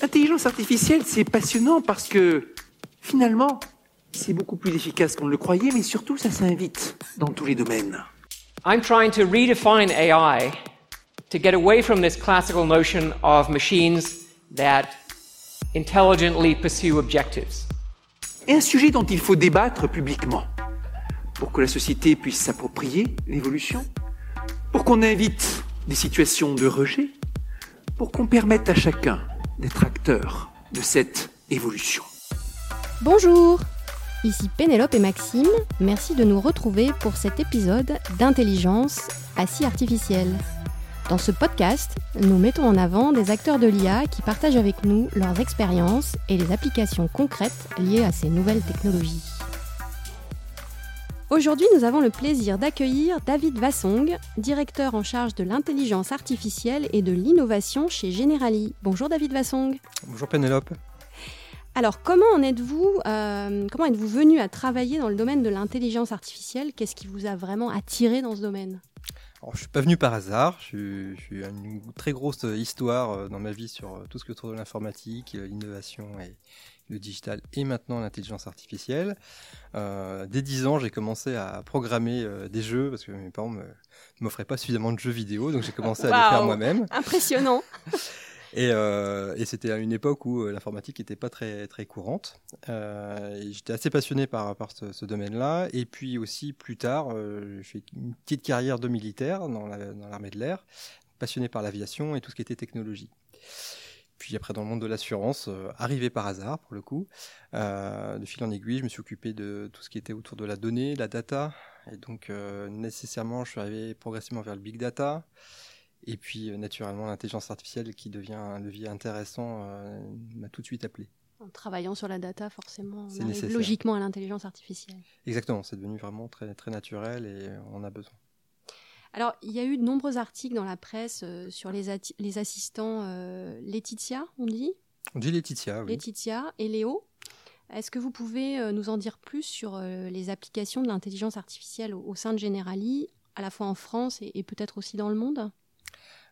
L'intelligence artificielle, c'est passionnant parce que finalement, c'est beaucoup plus efficace qu'on ne le croyait, mais surtout, ça s'invite dans tous les domaines. I'm trying to redefine AI to get away from this classical notion of machines that intelligently pursue objectives. Et un sujet dont il faut débattre publiquement, pour que la société puisse s'approprier l'évolution, pour qu'on invite des situations de rejet, pour qu'on permette à chacun d'être acteur de cette évolution. Bonjour Ici Pénélope et Maxime, merci de nous retrouver pour cet épisode d'intelligence assis artificielle. Dans ce podcast, nous mettons en avant des acteurs de l'IA qui partagent avec nous leurs expériences et les applications concrètes liées à ces nouvelles technologies. Aujourd'hui, nous avons le plaisir d'accueillir David Vassong, directeur en charge de l'intelligence artificielle et de l'innovation chez Generali. Bonjour David Vassong. Bonjour Pénélope. Alors, comment en êtes-vous euh, Comment êtes-vous venu à travailler dans le domaine de l'intelligence artificielle? Qu'est-ce qui vous a vraiment attiré dans ce domaine? Alors, je suis pas venu par hasard. Je suis, une très grosse histoire euh, dans ma vie sur euh, tout ce qui est autour de l'informatique, l'innovation et le digital et maintenant l'intelligence artificielle. dès 10 ans, j'ai commencé à programmer des jeux parce que mes parents ne m'offraient pas suffisamment de jeux vidéo, donc j'ai commencé à les faire moi-même. Impressionnant. Euh, et, c'était à une époque où euh, l'informatique n'était pas très, très courante. Euh, J'étais assez passionné par, par ce, domaine-là. Et puis aussi, plus tard, euh, j'ai fait une petite carrière de militaire dans l'armée de l'air, passionné par l'aviation et tout ce qui était technologie. Puis après, dans le monde de l'assurance, arrivé par hasard, pour le coup, de fil en aiguille, je me suis occupé de tout ce qui était autour de la donnée, la data. Et donc, nécessairement, je suis arrivé progressivement vers le big data. Et puis, euh, naturellement, l'intelligence artificielle qui devient un levier intéressant euh, m'a tout de suite appelé. En travaillant sur la data, forcément, on arrive logiquement à l'intelligence artificielle. Exactement, c'est devenu vraiment très, très naturel et on en a besoin. Alors, il y a eu de nombreux articles dans la presse euh, sur les, les assistants Laetitia, on dit? On dit Laetitia, oui. Laetitia et Léo. Est-ce que vous pouvez nous en dire plus sur les applications de l'intelligence artificielle au, sein de Generali, à la fois en France et peut-être aussi dans le monde?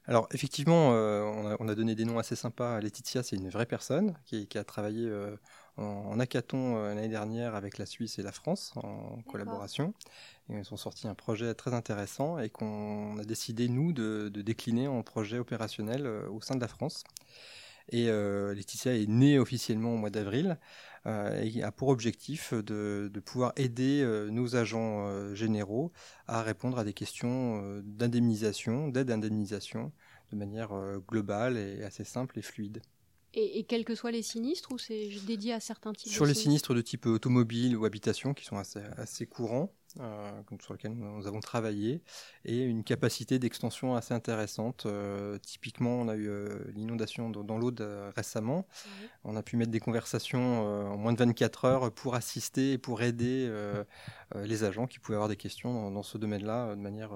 Alors effectivement, euh, on, a, donné des noms assez sympas. Laetitia, c'est une vraie personne qui, a travaillé euh, en, hackathon euh, l'année dernière avec la Suisse et la France en collaboration. ils ont sorti un projet très intéressant et qu'on a décidé, nous, de, décliner en projet opérationnel au sein de la France. Et Laetitia est née officiellement au mois d'avril et a pour objectif de, de pouvoir aider nos agents généraux à répondre à des questions d'indemnisation, d'aide à indemnisation de manière globale et assez simple et fluide. Et, quels que soient les sinistres, ou c'est dédié à certains types Sur les sinistres de type automobile ou habitation, qui sont assez, assez courants, euh, sur lesquels nous avons travaillé, et une capacité d'extension assez intéressante. Euh, typiquement, on a eu euh, l'inondation dans, l'Aude récemment. On a pu mettre des conversations en moins de 24 heures pour assister et pour aider les agents qui pouvaient avoir des questions dans ce domaine-là de manière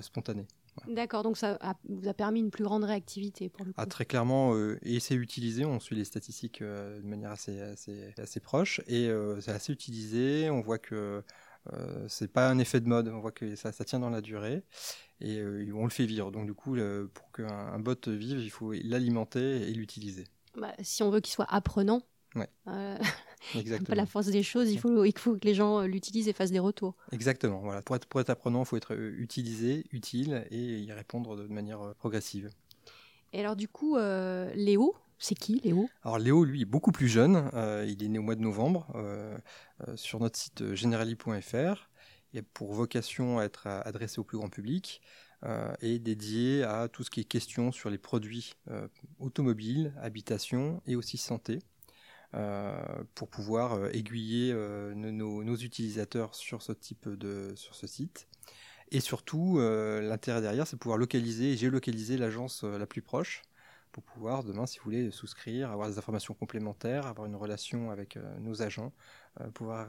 spontanée. D'accord, donc ça vous a permis une plus grande réactivité pour le ah, coup. très clairement, euh, et c'est utilisé, on suit les statistiques euh, de manière assez, assez, assez proche, et euh, c'est assez utilisé, on voit que c'est pas un effet de mode, on voit que ça, ça tient dans la durée, et on le fait vivre. Donc du coup, pour qu'un bot vive, il faut l'alimenter et l'utiliser. Bah, si on veut qu'il soit apprenant, Ouais. Euh, Pas la force des choses, il faut, il faut que les gens euh, l'utilisent et fassent des retours. Exactement. Voilà. Pour, être, pour être apprenant, il faut être euh, utilisé, utile et y répondre de manière euh, progressive. Et alors du coup, Léo, c'est qui Léo? Alors Léo, lui, est beaucoup plus jeune. il est né au mois de novembre sur notre site generali.fr. Il a pour vocation à être adressé au plus grand public et dédié à tout ce qui est question sur les produits automobiles, habitation et aussi santé. Euh, pour pouvoir euh, aiguiller euh, nos, utilisateurs sur ce type de sur ce site. Et surtout, l'intérêt derrière, c'est pouvoir localiser et géolocaliser l'agence la plus proche pour pouvoir demain, si vous voulez, souscrire, avoir des informations complémentaires, avoir une relation avec nos agents, pouvoir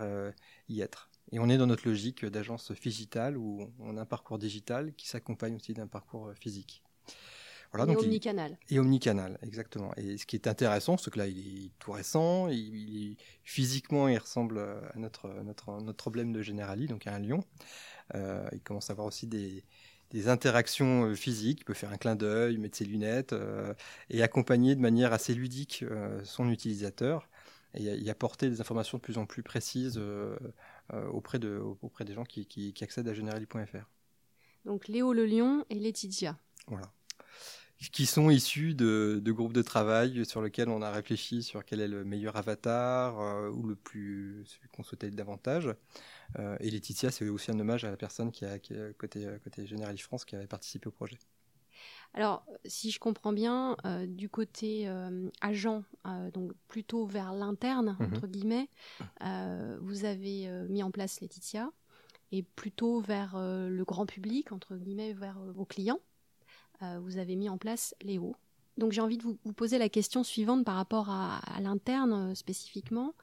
y être. Et on est dans notre logique d'agence digitale où on a un parcours digital qui s'accompagne aussi d'un parcours physique et donc omnicanal. et omnicanal, exactement. Et ce qui est intéressant, c'est que là, il est tout récent, il, physiquement, il ressemble à notre, notre, notre problème de Generali, donc à un lion. Euh, il commence à avoir aussi des, des interactions physiques, il peut faire un clin d'œil, mettre ses lunettes et accompagner de manière assez ludique son utilisateur et, y apporter des informations de plus en plus précises auprès, de, auprès des gens qui, qui, qui accèdent à generali.fr. Donc Léo le Lion et Laetitia. Voilà qui sont issus de, groupes de travail sur lesquels on a réfléchi sur quel est le meilleur avatar euh, ou le plus celui qu'on souhaitait davantage. Euh, et Laetitia, c'est aussi un hommage à la personne qui a, côté côté Generali France qui avait participé au projet. Alors, si je comprends bien, euh, du côté agent, donc plutôt vers l'interne, mhm. entre guillemets, vous avez mis en place Laetitia, et plutôt vers le grand public, entre guillemets, vers vos clients. Euh, vous avez mis en place Léo. Donc j'ai envie de vous, poser la question suivante par rapport à, l'interne euh, spécifiquement.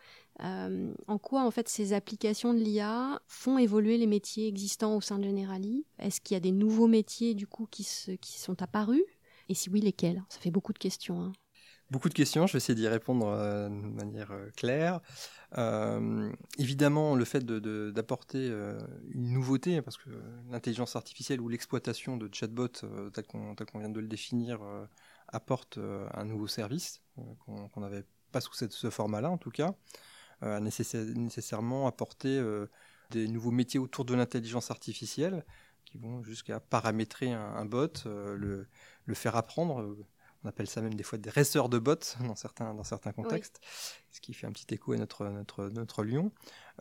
Euh, en quoi en fait ces applications de l'IA font évoluer les métiers existants au sein de Generali? Est-ce qu'il y a des nouveaux métiers du coup qui, sont apparus? Et si oui, lesquels? Ça fait beaucoup de questions. Hein. Beaucoup de questions, je vais essayer d'y répondre de manière claire. Euh, évidemment, le fait d'apporter euh, une nouveauté, parce que l'intelligence artificielle ou l'exploitation de chatbots, euh, tel qu'on vient de le définir, apporte un nouveau service qu'on n'avait pas sous ce format-là en tout cas, a nécessairement apporté des nouveaux métiers autour de l'intelligence artificielle qui vont jusqu'à paramétrer un, bot, le, le, faire apprendre on appelle ça même des fois des raceurs de bots dans certains, dans certains contextes, ce qui fait un petit écho à notre, notre, notre Lyon.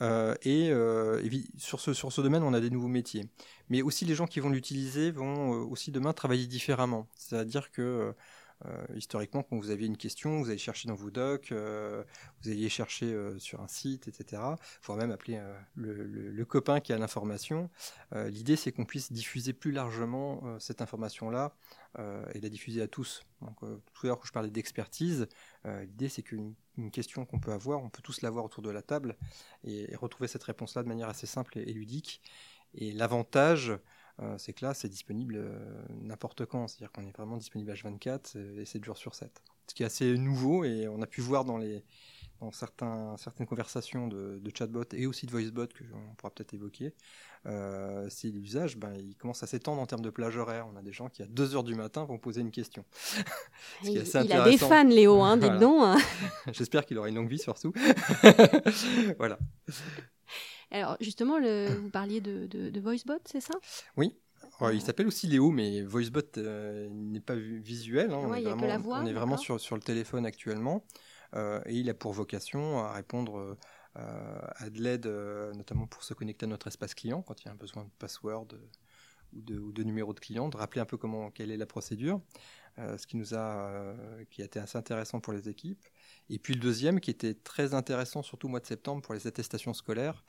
Euh, et, euh, sur, ce, sur ce domaine, on a des nouveaux métiers. Mais aussi, les gens qui vont l'utiliser vont euh, aussi demain travailler différemment. C'est-à-dire que euh, historiquement, quand vous aviez une question, vous allez chercher dans vos docs, euh, vous alliez chercher euh, sur un site, etc. voire même appeler le, copain qui a l'information. L'idée, c'est qu'on puisse diffuser plus largement cette information-là et la diffuser à tous. Donc, tout à l'heure, quand je parlais d'expertise, l'idée, c'est qu'une question qu'on peut avoir, on peut tous l'avoir autour de la table et, retrouver cette réponse-là de manière assez simple et ludique. Et l'avantage, euh, c'est que là, c'est disponible euh, n'importe quand. C'est-à-dire qu'on est vraiment disponible H24 et 7 jours sur 7. Ce qui est assez nouveau et on a pu voir dans, les, dans certains, certaines conversations de, de chatbot et aussi de voicebot que on pourra peut-être évoquer. Euh, c'est l'usage, ben, il commence à s'étendre en termes de plage horaire. On a des gens qui à 2 heures du matin vont poser une question. il, il a des fans, Léo, hein, dites donc. Hein. J'espère qu'il aura une longue vie surtout. voilà. Alors justement, le, vous parliez de, de, VoiceBot, c'est ça? Oui. il s'appelle aussi Léo, mais VoiceBot euh, n'est pas visuel. Hein. on, est vraiment, la voix, on est vraiment sur, sur le téléphone actuellement. Euh, et il a pour vocation à répondre euh, à de l'aide, notamment pour se connecter à notre espace client quand il y a un besoin de password ou de, ou de numéro de client, de rappeler un peu comment, quelle est la procédure. ce qui nous a, qui a été assez intéressant pour les équipes. Et puis le deuxième qui était très intéressant, surtout au mois de septembre, pour les attestations scolaires.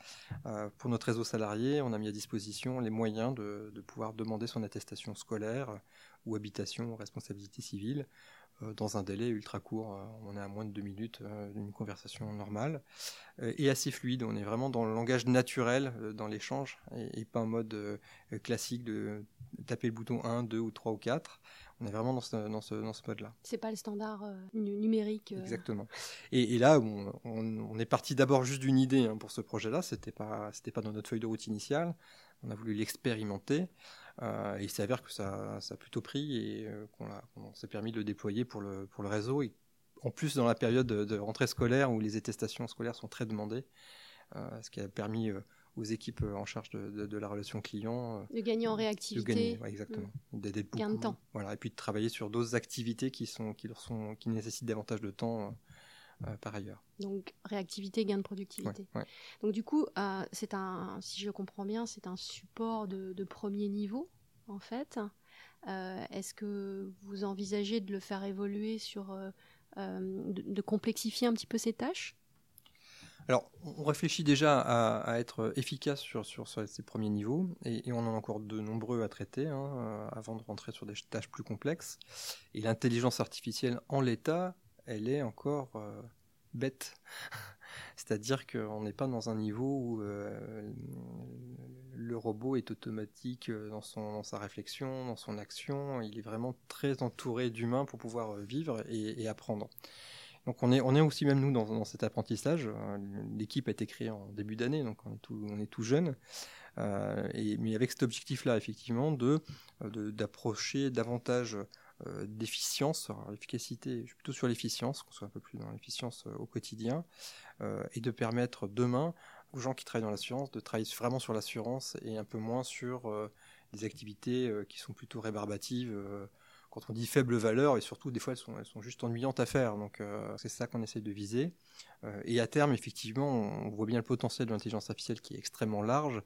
Euh, pour notre réseau salarié, on a mis à disposition les moyens de, pouvoir demander son attestation scolaire ou habitation, responsabilité civile, euh, dans un délai ultra court. Euh, on est à moins de deux minutes d'une conversation normale et assez fluide. On est vraiment dans le langage naturel dans l'échange et, et, pas en mode classique de taper le bouton 1, 2 ou 3 ou 4. On est vraiment dans ce, dans ce, dans ce mode-là. C'est pas le standard euh, numérique. Euh. Exactement. Et, et là, on, on, est parti d'abord juste d'une idée hein, pour ce projet-là. C'était pas, c'était pas dans notre feuille de route initiale. On a voulu l'expérimenter. Euh, et il s'avère que ça, ça, a plutôt pris et qu'on, s'est permis de le déployer pour le, pour le réseau. Et en plus, dans la période de, de rentrée scolaire où les attestations scolaires sont très demandées, ce qui a permis aux équipes euh, en charge de, la relation client. Euh, de gagner en réactivité. De gagner, exactement. Mm. D'aider beaucoup. Gain de temps. Voilà, et puis de travailler sur d'autres activités qui, sont, qui, leur sont, qui nécessitent davantage de temps. Euh, par ailleurs. Donc réactivité, gain de productivité. Donc du coup, c'est un, si je comprends bien, c'est un support de, premier niveau en fait. Est-ce que vous envisagez de le faire évoluer sur, de, complexifier un petit peu ces tâches? Alors, on réfléchit déjà à, être efficace sur, ces premiers niveaux, et, on en a encore de nombreux à traiter hein, euh, avant de rentrer sur des tâches plus complexes. Et l'intelligence artificielle en l'état, elle est encore euh, bête. C'est-à-dire qu'on n'est pas dans un niveau où euh, le robot est automatique dans, sa réflexion, dans son action. Il est vraiment très entouré d'humains pour pouvoir vivre et apprendre. Donc on est, aussi même nous dans, cet apprentissage. Euh, l'équipe a été créée en début d'année, donc on est tout, jeune. et, mais avec cet objectif-là, effectivement, de d'approcher davantage d'efficience, l'efficacité, plutôt sur l'efficience, qu'on soit un peu plus dans l'efficience au quotidien, et de permettre demain aux gens qui travaillent dans l'assurance de travailler vraiment sur l'assurance et un peu moins sur des activités qui sont plutôt rébarbatives quand on dit faible valeur, et surtout des fois elles sont, juste ennuyantes à faire. Donc euh, c'est ça qu'on essaie de viser. Euh, et à terme, effectivement, on voit bien le potentiel de l'intelligence artificielle qui est extrêmement large.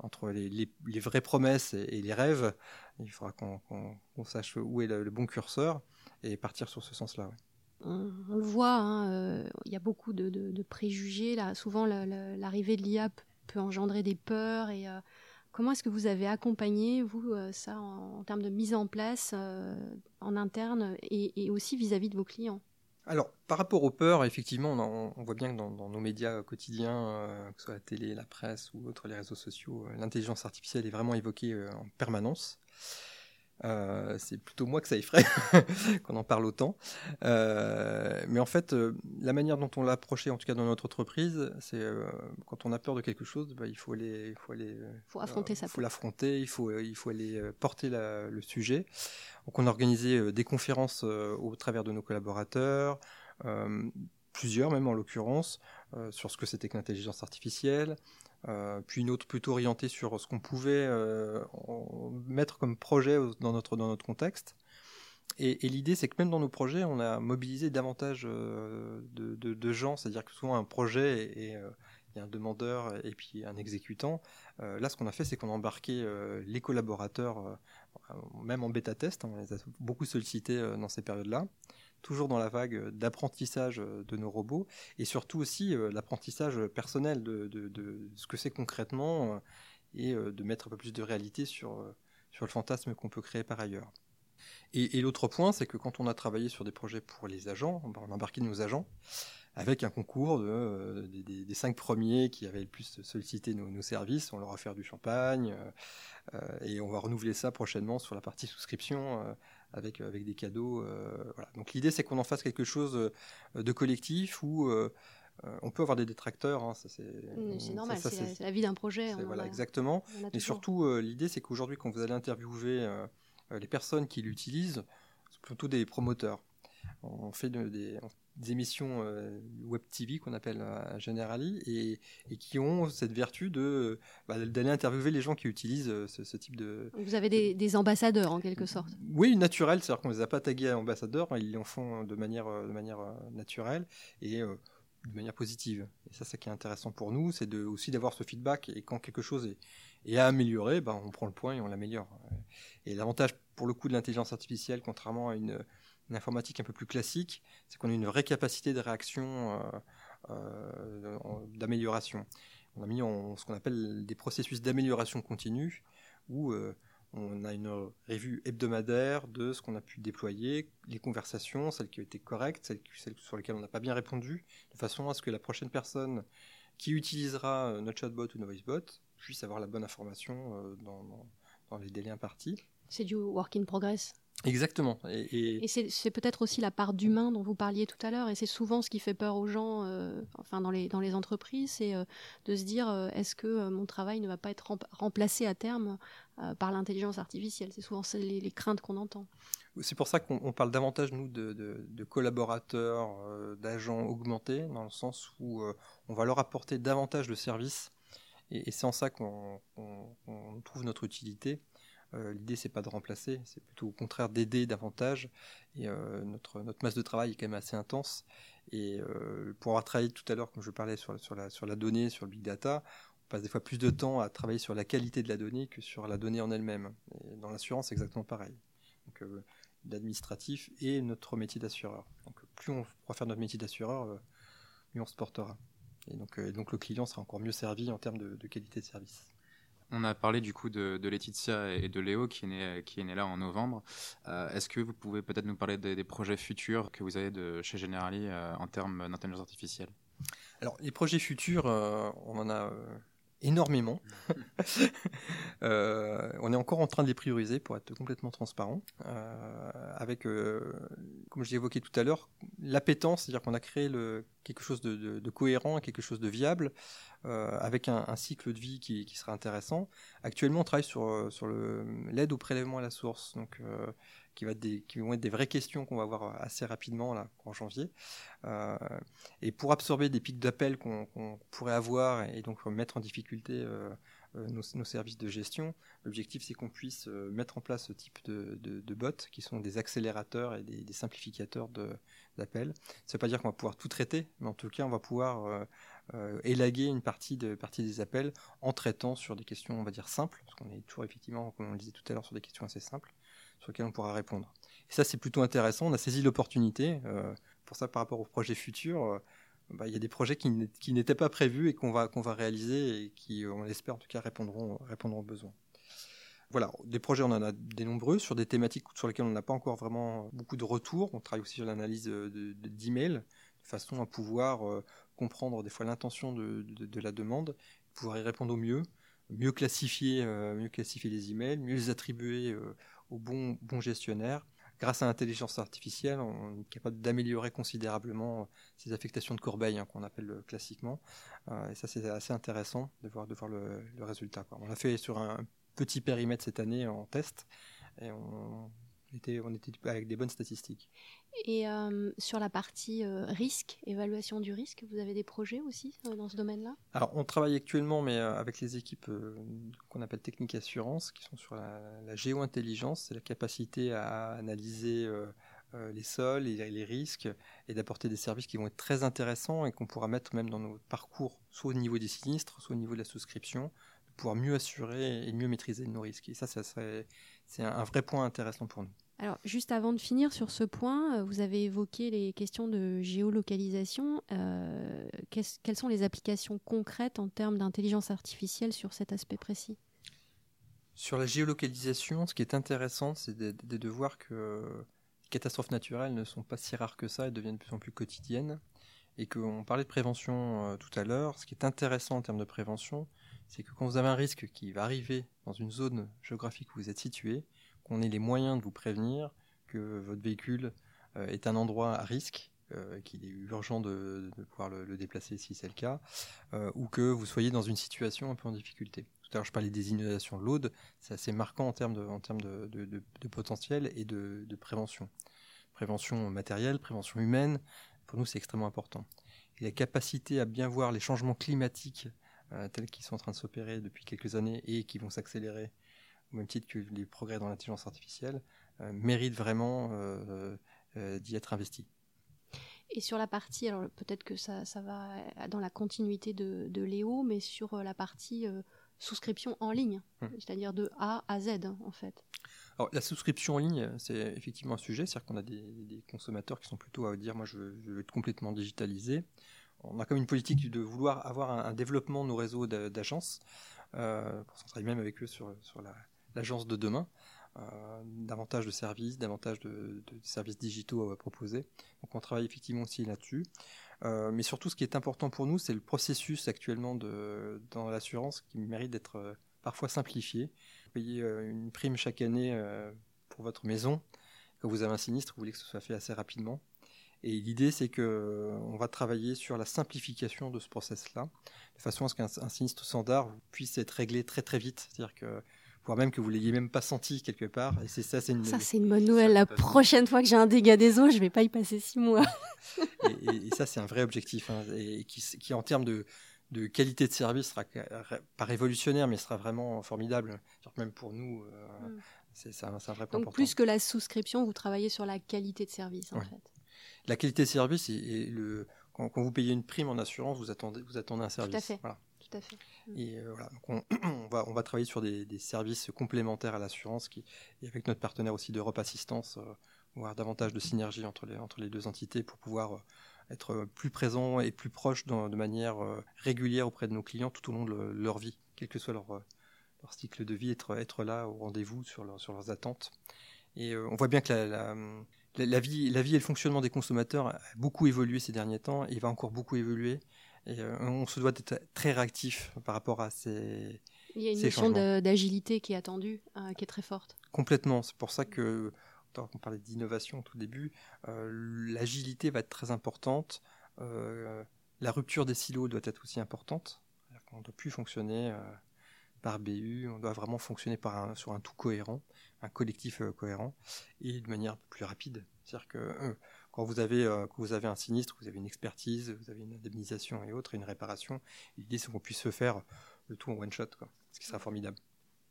Entre les, les, vraies promesses et, les rêves, il faudra qu'on sache où est le, bon curseur et partir sur ce sens-là. On, le voit, hein, euh, il y a beaucoup de, de, préjugés. Là. Souvent, l'arrivée de l'IA peut engendrer des peurs et Comment est-ce que vous avez accompagné, vous, euh, ça, en, termes de mise en place euh, en interne et, aussi vis-à-vis de vos clients? Alors, par rapport aux peurs, effectivement, on, voit bien que dans, nos médias quotidiens, euh, que ce soit la télé, la presse ou autres, les réseaux sociaux, l'intelligence artificielle est vraiment évoquée en permanence. Euh, c'est plutôt moi que ça effraie qu'on en parle autant. Euh, mais en fait, euh, la manière dont on l'a approché, en tout cas dans notre entreprise, c'est quand on a peur de quelque chose, bah, il faut aller, il faut aller, faut affronter ça. Il faut l'affronter, il faut, il faut aller porter le sujet. Donc, on a organisé des conférences au travers de nos collaborateurs, plusieurs même en l'occurrence, sur ce que c'était que l'intelligence artificielle. Euh, puis une autre plutôt orientée sur ce qu'on pouvait euh, mettre comme projet dans notre, dans notre contexte. Et, l'idée, c'est que même dans nos projets, on a mobilisé davantage euh, de, de, gens, c'est-à-dire que souvent un projet et il y a un demandeur et puis un exécutant. là, ce qu'on a fait, c'est qu'on a embarqué les collaborateurs, même en bêta test, hein, on les a beaucoup sollicités dans ces périodes-là toujours dans la vague d'apprentissage de nos robots, et surtout aussi euh, l'apprentissage personnel de, ce que c'est concrètement, euh, et euh, de mettre un peu plus de réalité sur, sur le fantasme qu'on peut créer par ailleurs. Et, l'autre point, c'est que quand on a travaillé sur des projets pour les agents, on a embarqué nos agents, avec un concours de, des, cinq premiers qui avaient le plus sollicité nos, services. On leur a offert du champagne et on va renouveler ça prochainement sur la partie souscription euh, avec des cadeaux. Euh, voilà. Donc l'idée, c'est qu'on en fasse quelque chose euh, de collectif où on peut avoir des détracteurs. Hein, ça, c'est normal, c'est la, vie d'un projet. Voilà, exactement. Mais surtout, l'idée, c'est qu'aujourd'hui, quand vous allez interviewer les personnes qui l'utilisent, c'est plutôt des promoteurs. On fait des, des émissions euh, web TV qu'on appelle euh, Generali et, et, qui ont cette vertu de bah, d'aller interviewer les gens qui utilisent euh, ce, type de. Vous avez des, des, ambassadeurs en quelque sorte. Oui, naturel, c'est-à-dire qu'on les a pas tagués à ambassadeurs, ils en font de manière de manière naturelle et de manière positive. Et ça, c'est qui est intéressant pour nous, c'est de, aussi d'avoir ce feedback et quand quelque chose est, est à améliorer, bah, on prend le point et on l'améliore. Et l'avantage pour le coup de l'intelligence artificielle, contrairement à une une informatique un peu plus classique, c'est qu'on a une vraie capacité de réaction, euh, euh, d'amélioration. On a mis en, ce qu'on appelle des processus d'amélioration continue, où euh, on a une revue hebdomadaire de ce qu'on a pu déployer, les conversations, celles qui été correctes, celles, sur lesquelles on n'a pas bien répondu, de façon à ce que la prochaine personne qui utilisera notre chatbot ou notre voicebot puisse avoir la bonne information dans, dans les délais impartis. C'est du work in progress? Exactement. Et, c'est peut-être aussi la part d'humain dont vous parliez tout à l'heure, et c'est souvent ce qui fait peur aux gens, euh, enfin dans les, dans les entreprises, c'est euh, de se dire euh, est-ce que mon travail ne va pas être remplacé à terme par l'intelligence artificielle? C'est souvent les, les, craintes qu'on entend. C'est pour ça qu'on parle davantage, nous, de, de, collaborateurs, d'agents augmentés, dans le sens où on va leur apporter davantage de services, et, c'est en ça qu'on trouve notre utilité. Euh, l'idée, c'est pas de remplacer, c'est plutôt au contraire d'aider davantage. Euh, notre, notre masse de travail est quand même assez intense. Et euh, pour avoir travaillé tout à l'heure, comme je parlais sur, sur, la, sur la donnée, sur le big data, on passe des fois plus de temps à travailler sur la qualité de la donnée que sur la donnée en elle-même. Et dans l'assurance, c'est exactement pareil. Donc, l'administratif et notre métier d'assureur. Donc, plus on pourra faire notre métier d'assureur, mieux on se portera. Et donc, donc, le client sera encore mieux servi en termes de qualité de service. On a parlé du coup de, Laetitia et de Léo qui est né, qui est né là en novembre. Euh, est-ce que vous pouvez peut-être nous parler des, projets futurs que vous avez de chez Generali euh, en termes d'intelligence artificielle? Alors les projets futurs, euh, on en a énormément. euh, on est encore en train de les prioriser pour être complètement transparent. Euh, avec, euh, comme je l'ai évoqué tout à l'heure, l'appétence, c'est-à-dire qu'on a créé le, quelque chose de, de, de, cohérent, quelque chose de viable, euh, avec un, cycle de vie qui, qui, sera intéressant. Actuellement, on travaille sur, sur l'aide au prélèvement à la source. Donc, euh, qui, vont être des vraies questions qu'on va voir assez rapidement là, en janvier. Euh, et pour absorber des pics d'appels qu'on qu pourrait avoir et donc mettre en difficulté euh, euh, nos, nos, services de gestion, l'objectif c'est qu'on puisse euh, mettre en place ce type de, bots qui sont des accélérateurs et des, simplificateurs d'appels. Ça ne veut pas dire qu'on va pouvoir tout traiter, mais en tout cas on va pouvoir euh, euh, élaguer une partie, de, partie des appels en traitant sur des questions, on va dire, simples, parce qu'on est toujours effectivement, comme on le disait tout à l'heure, sur des questions assez simples sur lesquels on pourra répondre. Et ça, c'est plutôt intéressant. On a saisi l'opportunité. Euh, pour ça, par rapport aux projets futurs, bah, il y a des projets qui n'étaient pas prévus et qu'on va, réaliser et qui, on l'espère en tout cas, répondront, aux besoins. Voilà, des projets, on en a des nombreux sur des thématiques sur lesquelles on n'a pas encore vraiment beaucoup de retours. On travaille aussi sur l'analyse d'emails, de, façon à pouvoir euh, comprendre des fois l'intention de, de, la demande, pouvoir y répondre au mieux, mieux classifier, euh, mieux classifier les emails, mieux les attribuer euh, au bon, bon gestionnaire. Grâce à l'intelligence artificielle, on est capable d'améliorer considérablement ces affectations de corbeille hein, qu'on appelle euh, classiquement. Euh, et ça, c'est assez intéressant de voir, le, résultat. On l'a fait sur un petit périmètre cette année en test et on était avec des bonnes statistiques. Et euh, sur la partie euh, risque, évaluation du risque, vous avez des projets aussi euh, dans ce domaine-là? Alors, on travaille actuellement, mais avec les équipes qu'on appelle technique assurance, qui sont sur la, la géo-intelligence, c'est la capacité à analyser les sols et les risques et d'apporter des services qui vont être très intéressants et qu'on pourra mettre même dans nos parcours, soit au niveau des sinistres, soit au niveau de la souscription, de pouvoir mieux assurer et mieux maîtriser nos risques. Et ça, c'est un vrai point intéressant pour nous. Alors, juste avant de finir sur ce point, vous avez évoqué les questions de géolocalisation. Euh, quelles sont les applications concrètes en termes d'intelligence artificielle sur cet aspect précis? Sur la géolocalisation, ce qui est intéressant, c'est de, voir que les catastrophes naturelles ne sont pas si rares que ça et deviennent de plus en plus quotidiennes. Et qu'on parlait de prévention euh, tout à l'heure. Ce qui est intéressant en termes de prévention, c'est que quand vous avez un risque qui va arriver dans une zone géographique où vous êtes situé, qu'on ait les moyens de vous prévenir que votre véhicule euh, est un endroit à risque, euh, qu'il est urgent de, de pouvoir le, déplacer si c'est le cas, euh, ou que vous soyez dans une situation un peu en difficulté. Tout à l'heure, je parlais des inondations lourdes, c'est assez marquant en termes de, de, de, de potentiel et de, prévention. Prévention matérielle, prévention humaine, pour nous, c'est extrêmement important. Et la capacité à bien voir les changements climatiques tels qu'ils sont en train de s'opérer depuis quelques années et qui vont s'accélérer au même titre que les progrès dans l'intelligence artificielle, euh, mérite vraiment euh, euh, d'y être investi. Et sur la partie, alors peut-être que ça, ça, va dans la continuité de, de Léo, mais sur la partie euh, souscription en ligne, hum. c'est-à-dire de A à Z hein, en fait. Alors, la souscription en ligne, c'est effectivement un sujet, c'est-à-dire qu'on a des, des, consommateurs qui sont plutôt à dire moi je veux, je veux, être complètement digitalisé. On a comme une politique de vouloir avoir un, un développement de nos réseaux d'agences, euh, pour s'en travailler même avec eux sur, sur la, l'agence de demain, euh, davantage de services, davantage de, services digitaux à proposer. Donc on travaille effectivement aussi là-dessus. Euh, mais surtout, ce qui est important pour nous, c'est le processus actuellement de, dans l'assurance qui mérite d'être euh, parfois simplifié. Vous payez une prime chaque année pour votre maison. Quand vous avez un sinistre, vous voulez que ce soit fait assez rapidement. Et l'idée, c'est que on va travailler sur la simplification de ce process-là, de façon à ce qu'un sinistre standard puisse être réglé très très vite. C'est-à-dire que voire même que vous l'ayez même pas senti quelque part. Et c'est ça, c'est une. Ça, c'est une bonne nouvelle. La prochaine fois que j'ai un dégât des eaux, je vais pas y passer six mois. et, et, et, ça, c'est un vrai objectif, hein, et qui, qui, en termes de, de qualité de service, sera pas révolutionnaire, mais sera vraiment formidable. Même pour nous, euh, mm. c'est un, un, vrai point Donc, important. plus que la souscription, vous travaillez sur la qualité de service, en fait. La qualité de service et, et le quand, quand, vous payez une prime en assurance, vous attendez, vous attendez un service. Tout à fait. Voilà. Fait. Et euh, voilà, donc on, va, travailler sur des, services complémentaires à l'assurance qui, et avec notre partenaire aussi d'Europe Assistance, euh, voir davantage de synergie entre les, entre les deux entités pour pouvoir euh, être plus présent et plus proche de manière régulière auprès de nos clients tout au long de le, leur vie, quel que soit leur, leur cycle de vie, être, être là au rendez-vous sur, sur leurs attentes. Et on voit bien que la, vie, la vie et le fonctionnement des consommateurs a beaucoup évolué ces derniers temps et va encore beaucoup évoluer. Et on se doit d'être très réactif par rapport à ces. Il y a une notion d'agilité qui est attendue, qui est très forte. Complètement. C'est pour ça que, on parlait d'innovation au tout début, l'agilité va être très importante. la rupture des silos doit être aussi importante. On ne doit plus fonctionner par BU, on doit vraiment fonctionner par sur un tout cohérent, un collectif euh, cohérent, et de manière plus rapide. C'est-à-dire que euh, quand, vous avez, euh, vous avez un sinistre, vous avez une expertise, vous avez une indemnisation et autres, et une réparation, l'idée c'est qu'on puisse se faire le tout en one shot, quoi, ce qui sera formidable.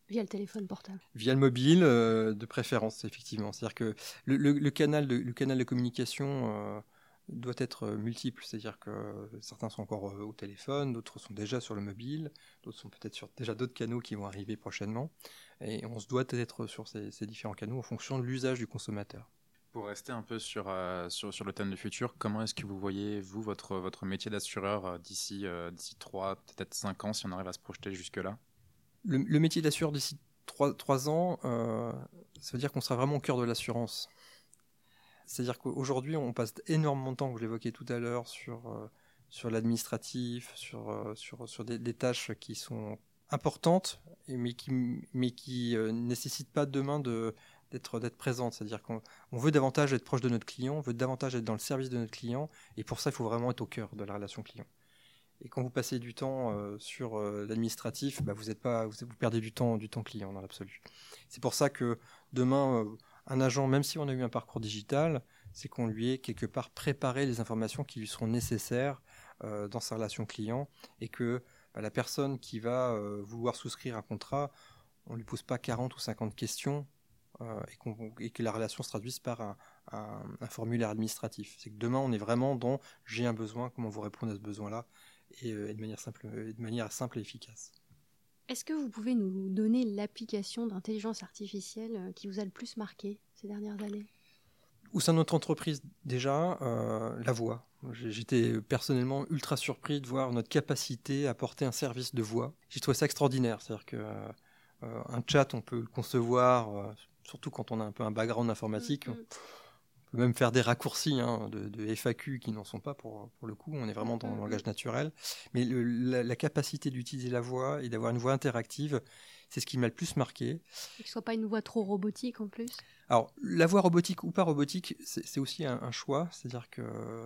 Via le téléphone portable. Via le mobile, de préférence, effectivement. C'est-à-dire que le, canal de, le canal de communication doit être euh, multiple, c'est-à-dire que certains sont encore euh, au téléphone, d'autres sont déjà sur le mobile, d'autres sont peut-être sur déjà d'autres canaux qui vont arriver prochainement, et on se doit être sur ces, différents canaux en fonction de l'usage du consommateur. Pour rester un peu sur, euh, sur, sur, le thème du futur, comment est-ce que vous voyez, vous, votre, votre métier d'assureur d'ici d'ici 3, peut-être 5 ans, si on arrive à se projeter jusque-là? Le, métier d'assureur d'ici 3, 3, ans, ça veut dire qu'on sera vraiment au cœur de l'assurance. C'est-à-dire qu'aujourd'hui, on passe énormément de temps, vous l'évoquiez tout à l'heure, sur, euh, sur l'administratif, sur, euh, sur, sur des, tâches qui sont importantes, mais qui mais qui euh, nécessitent pas demain de d'être d'être présente. C'est-à-dire qu'on veut davantage être proche de notre client, on veut davantage être dans le service de notre client, et pour ça, il faut vraiment être au cœur de la relation client. Et quand vous passez du temps sur l'administratif, bah, vous, êtes pas, vous, perdez du temps, du temps client dans l'absolu. C'est pour ça que demain, un agent, même si on a eu un parcours digital, c'est qu'on lui ait quelque part préparé les informations qui lui seront nécessaires euh, dans sa relation client et que bah, la personne qui va euh, vouloir souscrire un contrat, on ne lui pose pas 40 ou 50 questions euh, et, que la relation se traduise par un, formulaire administratif. C'est que demain, on est vraiment dans j'ai un besoin, comment vous répondre à ce besoin-là et, de manière simple, de manière simple et efficace. Est-ce que vous pouvez nous donner l'application d'intelligence artificielle euh, qui vous a le plus marqué ces dernières années? Au sein de notre entreprise, déjà, euh, la voix. J'étais personnellement ultra surpris de voir notre capacité à porter un service de voix. J'ai trouvé ça extraordinaire. C'est-à-dire que euh, un chat, on peut le concevoir, surtout quand on a un peu un background informatique. Mm, mm. peut même faire des raccourcis hein, de, FAQ qui n'en sont pas pour, pour le coup, on est vraiment dans le langage naturel. Mais la, capacité d'utiliser la voix et d'avoir une voix interactive, c'est ce qui m'a le plus marqué. Et que ce soit pas une voix trop robotique en plus. Alors, la voix robotique ou pas robotique, c'est aussi un, choix, c'est-à-dire que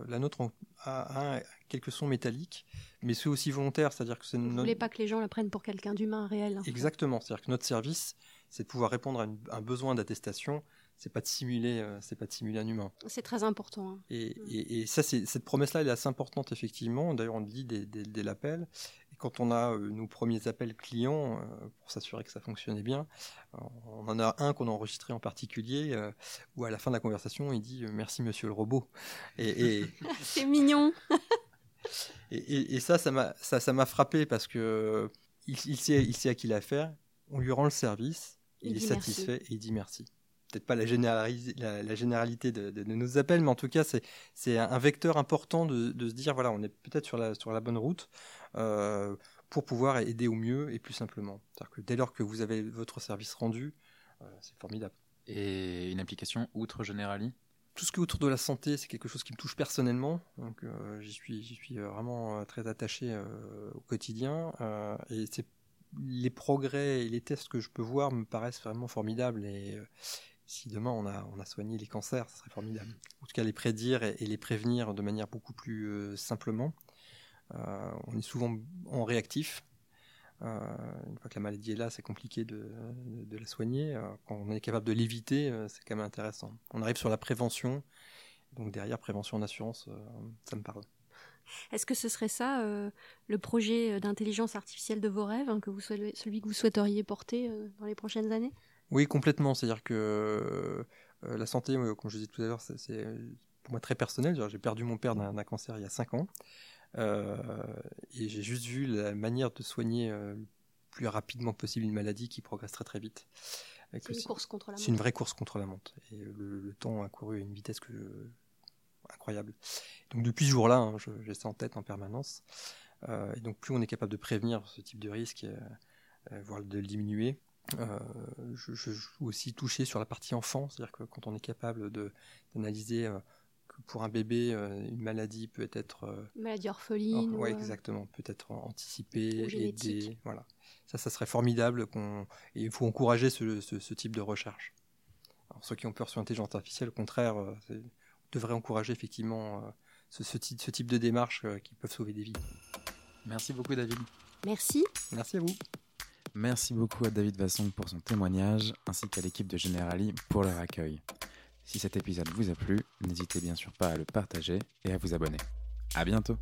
la nôtre a, quelques sons métalliques, mais c'est aussi volontaire, c'est-à-dire que c'est... Vous ne voulez pas que les gens la prennent pour quelqu'un d'humain réel Exactement, c'est-à-dire que notre service, c'est de pouvoir répondre à un besoin d'attestation c'est pas de simuler, euh, c'est pas de simuler un humain. C'est très important. Hein. Et, et, ça, cette promesse-là, elle est assez importante effectivement. D'ailleurs, on le dit dès, l'appel. Et quand on a euh, nos premiers appels clients, euh, pour s'assurer que ça fonctionnait bien, on en a un qu'on a enregistré en particulier, où à la fin de la conversation, il dit merci Monsieur le robot. Et, c'est mignon. et, ça, ça m'a, ça, ça m'a frappé parce que il, sait, il sait à qui l'affaire. On lui rend le service, il, est satisfait et il dit merci peut-être pas la, la, généralité de, nos appels, mais en tout cas, c'est un vecteur important de, se dire, voilà, on est peut-être sur la, sur la bonne route euh, pour pouvoir aider au mieux et plus simplement. C'est-à-dire que dès lors que vous avez votre service rendu, euh, c'est formidable. Et une application outre Generali? Tout ce qui est autour de la santé, c'est quelque chose qui me touche personnellement. Donc, euh, j'y suis, suis vraiment très attaché au quotidien. et c'est les progrès et les tests que je peux voir me paraissent vraiment formidables et, si demain on a, soigné les cancers, ce serait formidable. En tout cas, les prédire et, les prévenir de manière beaucoup plus euh, simplement. Euh, on est souvent en réactif. Euh, une fois que la maladie est là, c'est compliqué de, de, la soigner. quand on est capable de l'éviter, c'est quand même intéressant. On arrive sur la prévention. Donc derrière, prévention en assurance, ça me parle. Est-ce que ce serait ça, le projet d'intelligence artificielle de vos rêves, hein, que vous celui que vous souhaiteriez porter dans les prochaines années? Oui, complètement. C'est-à-dire que euh, la santé, comme je disais tout à l'heure, c'est pour moi très personnel. J'ai perdu mon père d'un cancer il y a 5 ans. Euh, et j'ai juste vu la manière de soigner euh, le plus rapidement possible une maladie qui progresse très très vite. C'est une course contre la montre. C'est une vraie course contre la montre. Et le, temps a couru à une vitesse que incroyable. Donc depuis ce jour-là, hein, j'ai ça en tête en permanence. et donc plus on est capable de prévenir ce type de risque, voire de le diminuer, euh, je, je, suis aussi touché sur la partie enfant, c'est-à-dire que quand on est capable d'analyser euh, que pour un bébé, une maladie peut être maladie orpheline. Oui, exactement, peut être anticipée, aidée. Voilà. Ça, ça serait formidable. Qu'on... Et il faut encourager ce, ce, type de recherche. Alors, ceux qui ont peur sur l'intelligence artificielle, au contraire, devraient encourager effectivement ce, ce, type, ce type de démarches qui peuvent sauver des vies. Merci beaucoup, David. Merci. Merci à vous. Merci beaucoup à David Vasson pour son témoignage, ainsi qu'à l'équipe de Generali pour leur accueil. Si cet épisode vous a plu, n'hésitez bien sûr pas à le partager et à vous abonner. À bientôt!